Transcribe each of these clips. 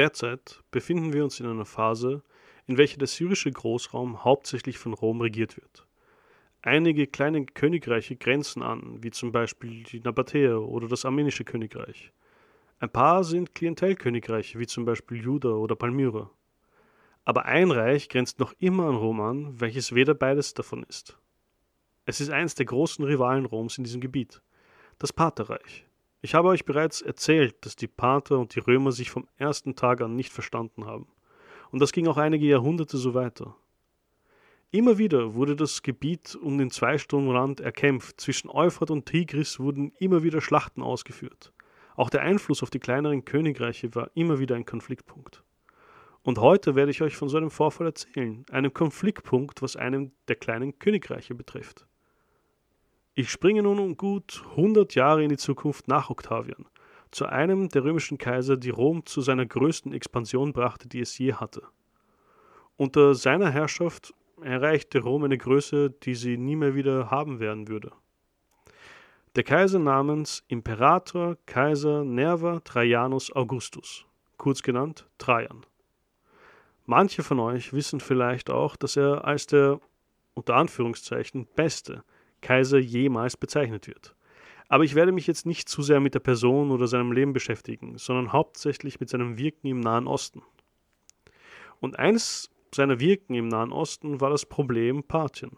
Derzeit befinden wir uns in einer Phase, in welcher der syrische Großraum hauptsächlich von Rom regiert wird. Einige kleine Königreiche grenzen an, wie zum Beispiel die Nabatäer oder das armenische Königreich. Ein paar sind Klientelkönigreiche, wie zum Beispiel Juda oder Palmyra. Aber ein Reich grenzt noch immer an Rom an, welches weder beides davon ist. Es ist eines der großen Rivalen Roms in diesem Gebiet, das Partherreich. Ich habe euch bereits erzählt, dass die Parther und die Römer sich vom ersten Tag an nicht verstanden haben. Und das ging auch einige Jahrhunderte so weiter. Immer wieder wurde das Gebiet um den Zweistromrand erkämpft. Zwischen Euphrat und Tigris wurden immer wieder Schlachten ausgeführt. Auch der Einfluss auf die kleineren Königreiche war immer wieder ein Konfliktpunkt. Und heute werde ich euch von so einem Vorfall erzählen, einem Konfliktpunkt, was einem der kleinen Königreiche betrifft. Ich springe nun gut 100 Jahre in die Zukunft nach Octavian, zu einem der römischen Kaiser, die Rom zu seiner größten Expansion brachte, die es je hatte. Unter seiner Herrschaft erreichte Rom eine Größe, die sie nie mehr wieder haben werden würde. Der Kaiser namens Imperator Kaiser Nerva Trajanus Augustus, kurz genannt Trajan. Manche von euch wissen vielleicht auch, dass er als der unter Anführungszeichen beste Kaiser jemals bezeichnet wird. Aber ich werde mich jetzt nicht zu sehr mit der Person oder seinem Leben beschäftigen, sondern hauptsächlich mit seinem Wirken im Nahen Osten. Und eines seiner Wirken im Nahen Osten war das Problem Parthien.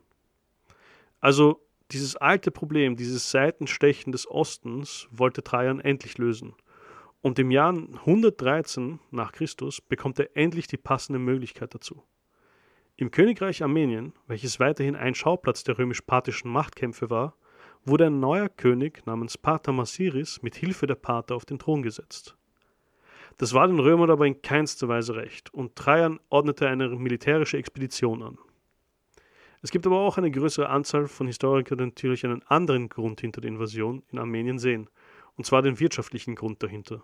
Also dieses alte Problem, dieses Seitenstechen des Ostens wollte Trajan endlich lösen. Und im Jahr 113 nach Christus bekommt er endlich die passende Möglichkeit dazu. Im Königreich Armenien, welches weiterhin ein Schauplatz der römisch-parthischen Machtkämpfe war, wurde ein neuer König namens Pater Masiris mit Hilfe der Pater auf den Thron gesetzt. Das war den Römern aber in keinster Weise recht, und Trajan ordnete eine militärische Expedition an. Es gibt aber auch eine größere Anzahl von Historikern, die natürlich einen anderen Grund hinter der Invasion in Armenien sehen, und zwar den wirtschaftlichen Grund dahinter.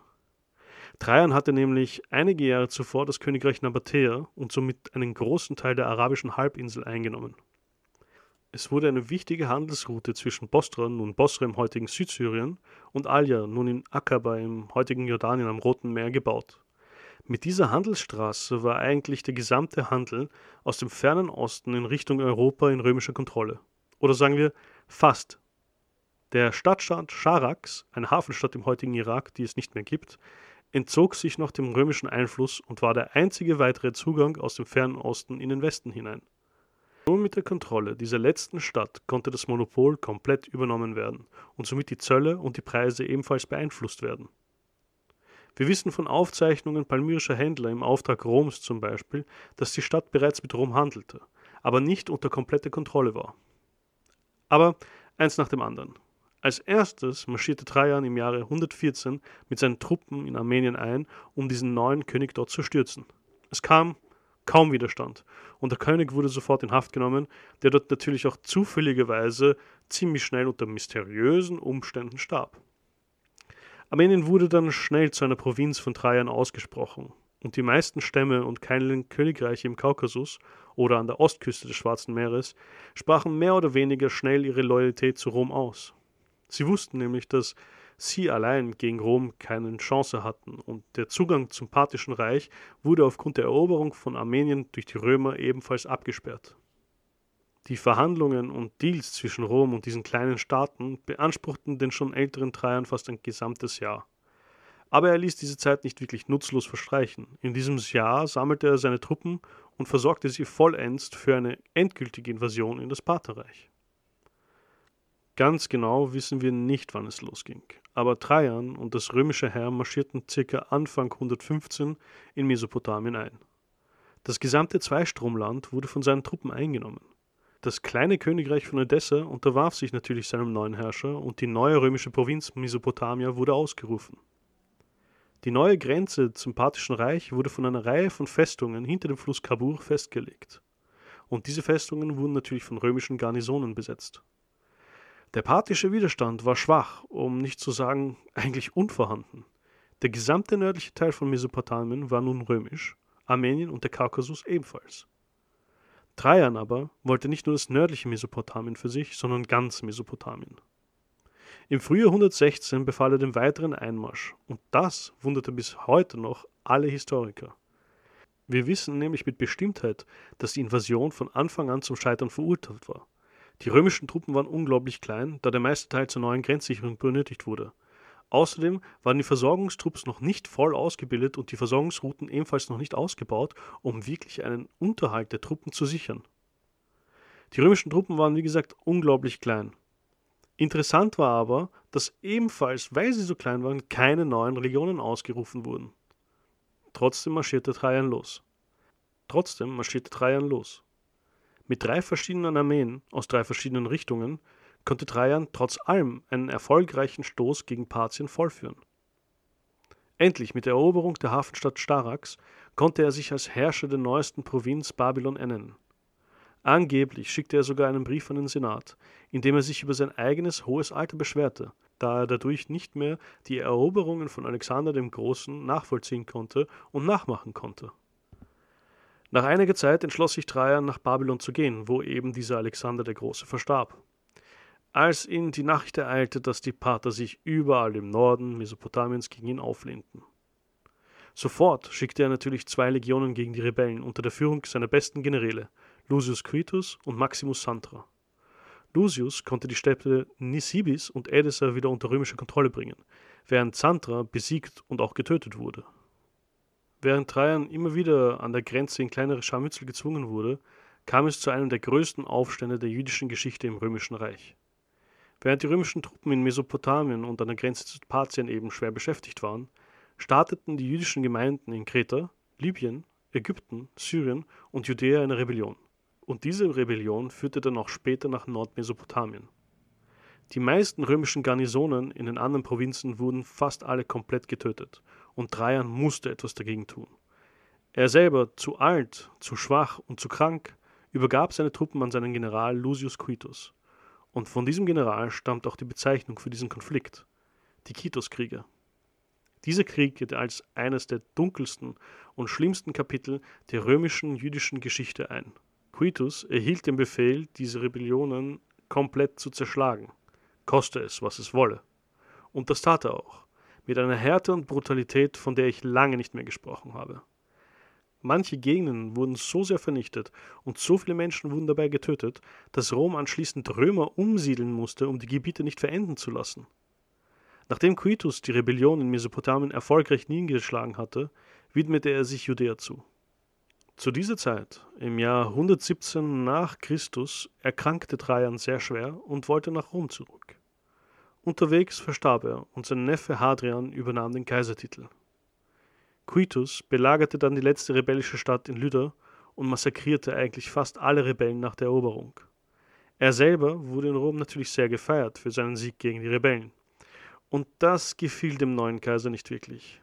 Trajan hatte nämlich einige Jahre zuvor das Königreich Nabatäa und somit einen großen Teil der arabischen Halbinsel eingenommen. Es wurde eine wichtige Handelsroute zwischen Bostra, nun Bosra im heutigen Südsyrien, und Alia, nun in Akaba im heutigen Jordanien am Roten Meer, gebaut. Mit dieser Handelsstraße war eigentlich der gesamte Handel aus dem fernen Osten in Richtung Europa in römischer Kontrolle. Oder sagen wir fast. Der Stadtstaat Charax, eine Hafenstadt im heutigen Irak, die es nicht mehr gibt, entzog sich noch dem römischen Einfluss und war der einzige weitere Zugang aus dem fernen Osten in den Westen hinein. Nur mit der Kontrolle dieser letzten Stadt konnte das Monopol komplett übernommen werden und somit die Zölle und die Preise ebenfalls beeinflusst werden. Wir wissen von Aufzeichnungen palmyrischer Händler im Auftrag Roms zum Beispiel, dass die Stadt bereits mit Rom handelte, aber nicht unter komplette Kontrolle war. Aber eins nach dem anderen. Als erstes marschierte Trajan im Jahre 114 mit seinen Truppen in Armenien ein, um diesen neuen König dort zu stürzen. Es kam kaum Widerstand. Und der König wurde sofort in Haft genommen, der dort natürlich auch zufälligerweise ziemlich schnell unter mysteriösen Umständen starb. Armenien wurde dann schnell zu einer Provinz von Trajan ausgesprochen, und die meisten Stämme und kleinen Königreiche im Kaukasus oder an der Ostküste des Schwarzen Meeres sprachen mehr oder weniger schnell ihre Loyalität zu Rom aus. Sie wussten nämlich, dass sie allein gegen Rom keine Chance hatten und der Zugang zum parthischen Reich wurde aufgrund der Eroberung von Armenien durch die Römer ebenfalls abgesperrt. Die Verhandlungen und Deals zwischen Rom und diesen kleinen Staaten beanspruchten den schon älteren Trajan fast ein gesamtes Jahr. Aber er ließ diese Zeit nicht wirklich nutzlos verstreichen. In diesem Jahr sammelte er seine Truppen und versorgte sie vollends für eine endgültige Invasion in das Partherreich. Ganz genau wissen wir nicht, wann es losging, aber Trajan und das römische Heer marschierten ca. Anfang 115 in Mesopotamien ein. Das gesamte Zweistromland wurde von seinen Truppen eingenommen. Das kleine Königreich von Edessa unterwarf sich natürlich seinem neuen Herrscher und die neue römische Provinz Mesopotamia wurde ausgerufen. Die neue Grenze zum Parthischen Reich wurde von einer Reihe von Festungen hinter dem Fluss Kabur festgelegt. Und diese Festungen wurden natürlich von römischen Garnisonen besetzt. Der parthische Widerstand war schwach, um nicht zu sagen eigentlich unvorhanden. Der gesamte nördliche Teil von Mesopotamien war nun römisch, Armenien und der Kaukasus ebenfalls. Trajan aber wollte nicht nur das nördliche Mesopotamien für sich, sondern ganz Mesopotamien. Im Frühjahr 116 befahl er den weiteren Einmarsch, und das wunderte bis heute noch alle Historiker. Wir wissen nämlich mit Bestimmtheit, dass die Invasion von Anfang an zum Scheitern verurteilt war. Die römischen Truppen waren unglaublich klein, da der meiste Teil zur neuen Grenzsicherung benötigt wurde. Außerdem waren die Versorgungstrupps noch nicht voll ausgebildet und die Versorgungsrouten ebenfalls noch nicht ausgebaut, um wirklich einen Unterhalt der Truppen zu sichern. Die römischen Truppen waren, wie gesagt, unglaublich klein. Interessant war aber, dass ebenfalls, weil sie so klein waren, keine neuen Legionen ausgerufen wurden. Trotzdem marschierte Trajan los. Trotzdem marschierte Trajan los. Mit drei verschiedenen Armeen aus drei verschiedenen Richtungen konnte Trajan trotz allem einen erfolgreichen Stoß gegen Parthien vollführen. Endlich mit der Eroberung der Hafenstadt Starax konnte er sich als Herrscher der neuesten Provinz Babylon ernennen. Angeblich schickte er sogar einen Brief an den Senat, in dem er sich über sein eigenes hohes Alter beschwerte da er dadurch nicht mehr die Eroberungen von Alexander dem Großen nachvollziehen konnte und nachmachen konnte. Nach einiger Zeit entschloss sich Trajan nach Babylon zu gehen, wo eben dieser Alexander der Große verstarb. Als ihn die Nachricht ereilte, dass die Parther sich überall im Norden Mesopotamiens gegen ihn auflehnten. Sofort schickte er natürlich zwei Legionen gegen die Rebellen unter der Führung seiner besten Generäle, Lucius Quitus und Maximus Santra. Lucius konnte die Städte Nisibis und Edessa wieder unter römische Kontrolle bringen, während Zantra besiegt und auch getötet wurde. Während Trajan immer wieder an der Grenze in kleinere Scharmützel gezwungen wurde, kam es zu einem der größten Aufstände der jüdischen Geschichte im Römischen Reich. Während die römischen Truppen in Mesopotamien und an der Grenze zu Parthien eben schwer beschäftigt waren, starteten die jüdischen Gemeinden in Kreta, Libyen, Ägypten, Syrien und Judäa eine Rebellion und diese Rebellion führte dann auch später nach Nordmesopotamien. Die meisten römischen Garnisonen in den anderen Provinzen wurden fast alle komplett getötet, und Trajan musste etwas dagegen tun. Er selber, zu alt, zu schwach und zu krank, übergab seine Truppen an seinen General Lucius Quitus. Und von diesem General stammt auch die Bezeichnung für diesen Konflikt, die Quituskriege. Dieser Krieg geht als eines der dunkelsten und schlimmsten Kapitel der römischen jüdischen Geschichte ein. Quitus erhielt den Befehl, diese Rebellionen komplett zu zerschlagen, koste es, was es wolle. Und das tat er auch, mit einer Härte und Brutalität, von der ich lange nicht mehr gesprochen habe. Manche Gegenden wurden so sehr vernichtet und so viele Menschen wurden dabei getötet, dass Rom anschließend Römer umsiedeln musste, um die Gebiete nicht verenden zu lassen. Nachdem Quitus die Rebellion in Mesopotamien erfolgreich niedergeschlagen hatte, widmete er sich Judäa zu. Zu dieser Zeit, im Jahr 117 nach Christus, erkrankte Trajan sehr schwer und wollte nach Rom zurück. Unterwegs verstarb er und sein Neffe Hadrian übernahm den Kaisertitel. Quitus belagerte dann die letzte rebellische Stadt in Lyda und massakrierte eigentlich fast alle Rebellen nach der Eroberung. Er selber wurde in Rom natürlich sehr gefeiert für seinen Sieg gegen die Rebellen. Und das gefiel dem neuen Kaiser nicht wirklich.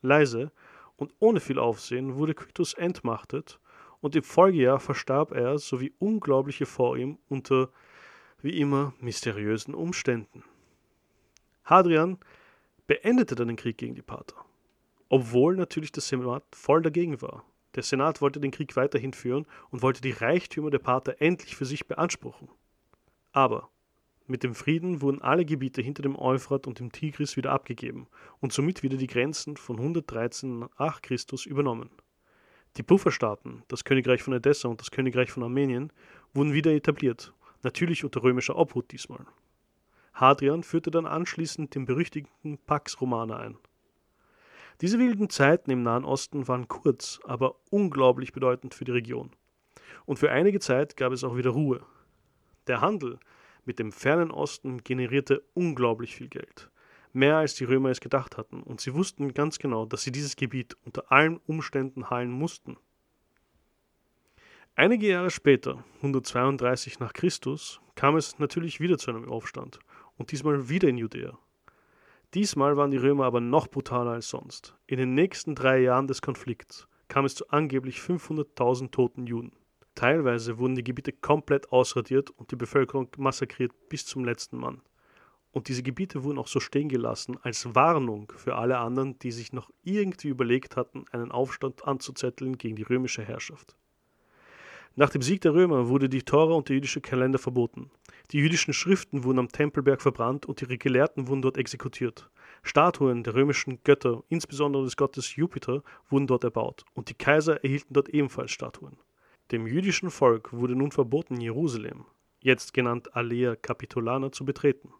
Leise und ohne viel Aufsehen wurde Quitus entmachtet und im Folgejahr verstarb er sowie unglaubliche vor ihm unter, wie immer, mysteriösen Umständen. Hadrian beendete dann den Krieg gegen die Parther, obwohl natürlich der Senat voll dagegen war. Der Senat wollte den Krieg weiterhin führen und wollte die Reichtümer der Parther endlich für sich beanspruchen. Aber mit dem Frieden wurden alle Gebiete hinter dem Euphrat und dem Tigris wieder abgegeben und somit wieder die Grenzen von 113 nach Christus übernommen. Die Pufferstaaten, das Königreich von Edessa und das Königreich von Armenien, wurden wieder etabliert, natürlich unter römischer Obhut diesmal. Hadrian führte dann anschließend den berüchtigten Pax Romana ein. Diese wilden Zeiten im Nahen Osten waren kurz, aber unglaublich bedeutend für die Region. Und für einige Zeit gab es auch wieder Ruhe. Der Handel mit dem fernen Osten generierte unglaublich viel Geld. Mehr als die Römer es gedacht hatten, und sie wussten ganz genau, dass sie dieses Gebiet unter allen Umständen heilen mussten. Einige Jahre später, 132 nach Christus, kam es natürlich wieder zu einem Aufstand, und diesmal wieder in Judäa. Diesmal waren die Römer aber noch brutaler als sonst. In den nächsten drei Jahren des Konflikts kam es zu angeblich 500.000 toten Juden. Teilweise wurden die Gebiete komplett ausradiert und die Bevölkerung massakriert bis zum letzten Mann. Und diese Gebiete wurden auch so stehen gelassen als Warnung für alle anderen, die sich noch irgendwie überlegt hatten, einen Aufstand anzuzetteln gegen die römische Herrschaft. Nach dem Sieg der Römer wurde die Tora und der jüdische Kalender verboten. Die jüdischen Schriften wurden am Tempelberg verbrannt und ihre Gelehrten wurden dort exekutiert. Statuen der römischen Götter, insbesondere des Gottes Jupiter, wurden dort erbaut und die Kaiser erhielten dort ebenfalls Statuen. Dem jüdischen Volk wurde nun verboten, Jerusalem, jetzt genannt Alea Capitolana, zu betreten.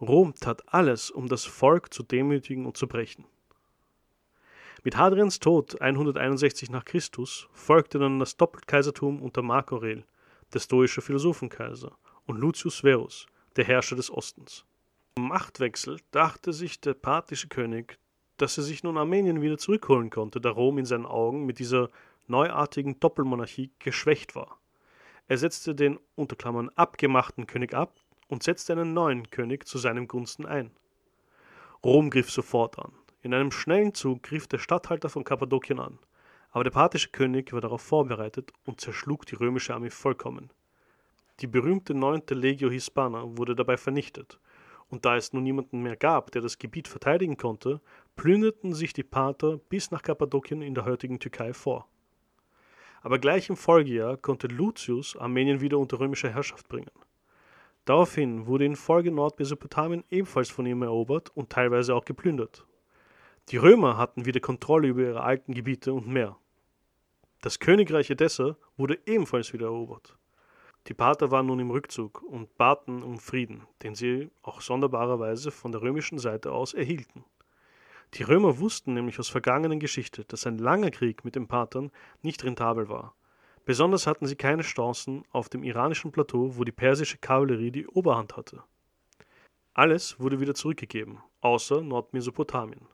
Rom tat alles, um das Volk zu demütigen und zu brechen. Mit Hadrians Tod 161 nach Christus folgte dann das Doppelkaisertum unter Mark Aurel, der stoische Philosophenkaiser, und Lucius Verus, der Herrscher des Ostens. Im Machtwechsel dachte sich der parthische König, dass er sich nun Armenien wieder zurückholen konnte, da Rom in seinen Augen mit dieser neuartigen Doppelmonarchie geschwächt war. Er setzte den unter Klammern abgemachten König ab und setzte einen neuen König zu seinem Gunsten ein. Rom griff sofort an. In einem schnellen Zug griff der Statthalter von Kappadokien an, aber der parthische König war darauf vorbereitet und zerschlug die römische Armee vollkommen. Die berühmte neunte Legio Hispana wurde dabei vernichtet, und da es nun niemanden mehr gab, der das Gebiet verteidigen konnte, plünderten sich die Parther bis nach Kappadokien in der heutigen Türkei vor. Aber gleich im Folgejahr konnte Lucius Armenien wieder unter römische Herrschaft bringen. Daraufhin wurde in Folge Nordmesopotamien ebenfalls von ihm erobert und teilweise auch geplündert. Die Römer hatten wieder Kontrolle über ihre alten Gebiete und mehr. Das Königreich Edessa wurde ebenfalls wieder erobert. Die Parther waren nun im Rückzug und baten um Frieden, den sie auch sonderbarerweise von der römischen Seite aus erhielten. Die Römer wussten nämlich aus vergangenen Geschichte, dass ein langer Krieg mit den Parthern nicht rentabel war Besonders hatten sie keine Chancen auf dem iranischen Plateau, wo die persische Kavallerie die Oberhand hatte. Alles wurde wieder zurückgegeben, außer Nordmesopotamien.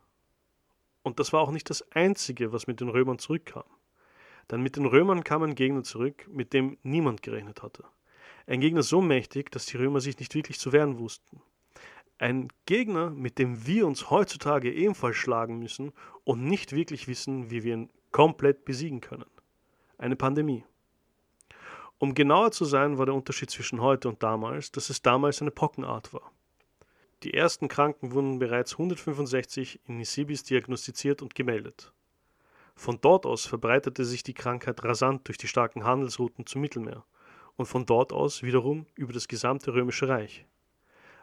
Und das war auch nicht das Einzige, was mit den Römern zurückkam. Denn mit den Römern kam ein Gegner zurück, mit dem niemand gerechnet hatte. Ein Gegner so mächtig, dass die Römer sich nicht wirklich zu wehren wussten. Ein Gegner, mit dem wir uns heutzutage ebenfalls schlagen müssen und nicht wirklich wissen, wie wir ihn komplett besiegen können eine Pandemie. Um genauer zu sein, war der Unterschied zwischen heute und damals, dass es damals eine Pockenart war. Die ersten Kranken wurden bereits 165 in Nisibis diagnostiziert und gemeldet. Von dort aus verbreitete sich die Krankheit rasant durch die starken Handelsrouten zum Mittelmeer und von dort aus wiederum über das gesamte römische Reich.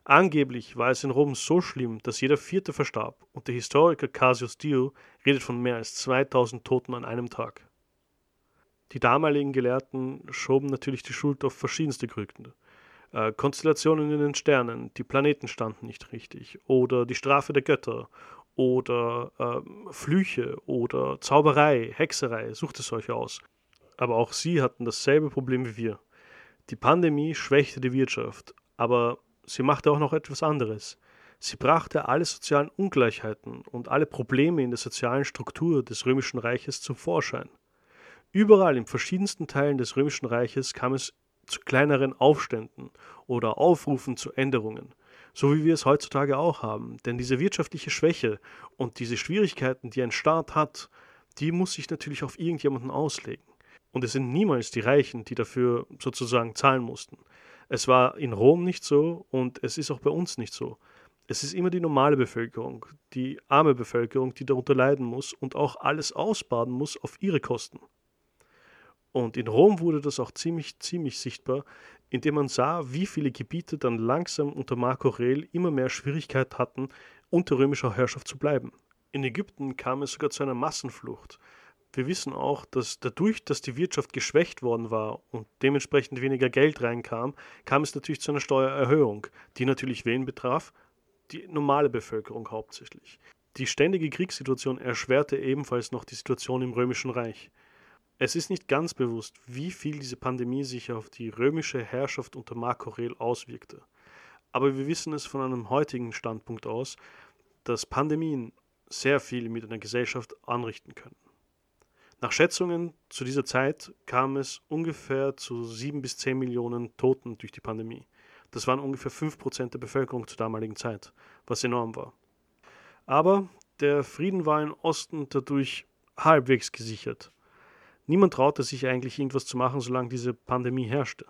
Angeblich war es in Rom so schlimm, dass jeder Vierte verstarb und der Historiker Cassius Dio redet von mehr als 2000 Toten an einem Tag. Die damaligen Gelehrten schoben natürlich die Schuld auf verschiedenste Gründe. Äh, Konstellationen in den Sternen, die Planeten standen nicht richtig, oder die Strafe der Götter, oder äh, Flüche, oder Zauberei, Hexerei, suchte solche aus. Aber auch sie hatten dasselbe Problem wie wir. Die Pandemie schwächte die Wirtschaft, aber sie machte auch noch etwas anderes. Sie brachte alle sozialen Ungleichheiten und alle Probleme in der sozialen Struktur des römischen Reiches zum Vorschein. Überall in verschiedensten Teilen des Römischen Reiches kam es zu kleineren Aufständen oder Aufrufen zu Änderungen, so wie wir es heutzutage auch haben. Denn diese wirtschaftliche Schwäche und diese Schwierigkeiten, die ein Staat hat, die muss sich natürlich auf irgendjemanden auslegen. Und es sind niemals die Reichen, die dafür sozusagen zahlen mussten. Es war in Rom nicht so und es ist auch bei uns nicht so. Es ist immer die normale Bevölkerung, die arme Bevölkerung, die darunter leiden muss und auch alles ausbaden muss auf ihre Kosten. Und in Rom wurde das auch ziemlich, ziemlich sichtbar, indem man sah, wie viele Gebiete dann langsam unter Marco Aurel immer mehr Schwierigkeit hatten, unter römischer Herrschaft zu bleiben. In Ägypten kam es sogar zu einer Massenflucht. Wir wissen auch, dass dadurch, dass die Wirtschaft geschwächt worden war und dementsprechend weniger Geld reinkam, kam es natürlich zu einer Steuererhöhung, die natürlich wen betraf? Die normale Bevölkerung hauptsächlich. Die ständige Kriegssituation erschwerte ebenfalls noch die Situation im Römischen Reich. Es ist nicht ganz bewusst, wie viel diese Pandemie sich auf die römische Herrschaft unter Mark Aurel auswirkte. Aber wir wissen es von einem heutigen Standpunkt aus, dass Pandemien sehr viel mit einer Gesellschaft anrichten können. Nach Schätzungen zu dieser Zeit kam es ungefähr zu sieben bis zehn Millionen Toten durch die Pandemie. Das waren ungefähr fünf Prozent der Bevölkerung zur damaligen Zeit, was enorm war. Aber der Frieden war im Osten dadurch halbwegs gesichert. Niemand traute sich eigentlich irgendwas zu machen, solange diese Pandemie herrschte.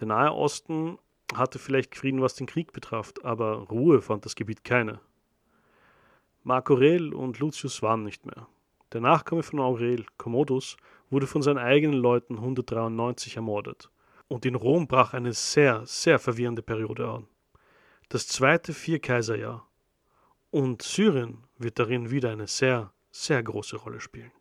Der Nahe Osten hatte vielleicht Frieden, was den Krieg betraf, aber Ruhe fand das Gebiet keine. Mark Aurel und Lucius waren nicht mehr. Der Nachkomme von Aurel, Commodus, wurde von seinen eigenen Leuten 193 ermordet. Und in Rom brach eine sehr, sehr verwirrende Periode an. Das zweite Vierkaiserjahr. Und Syrien wird darin wieder eine sehr, sehr große Rolle spielen.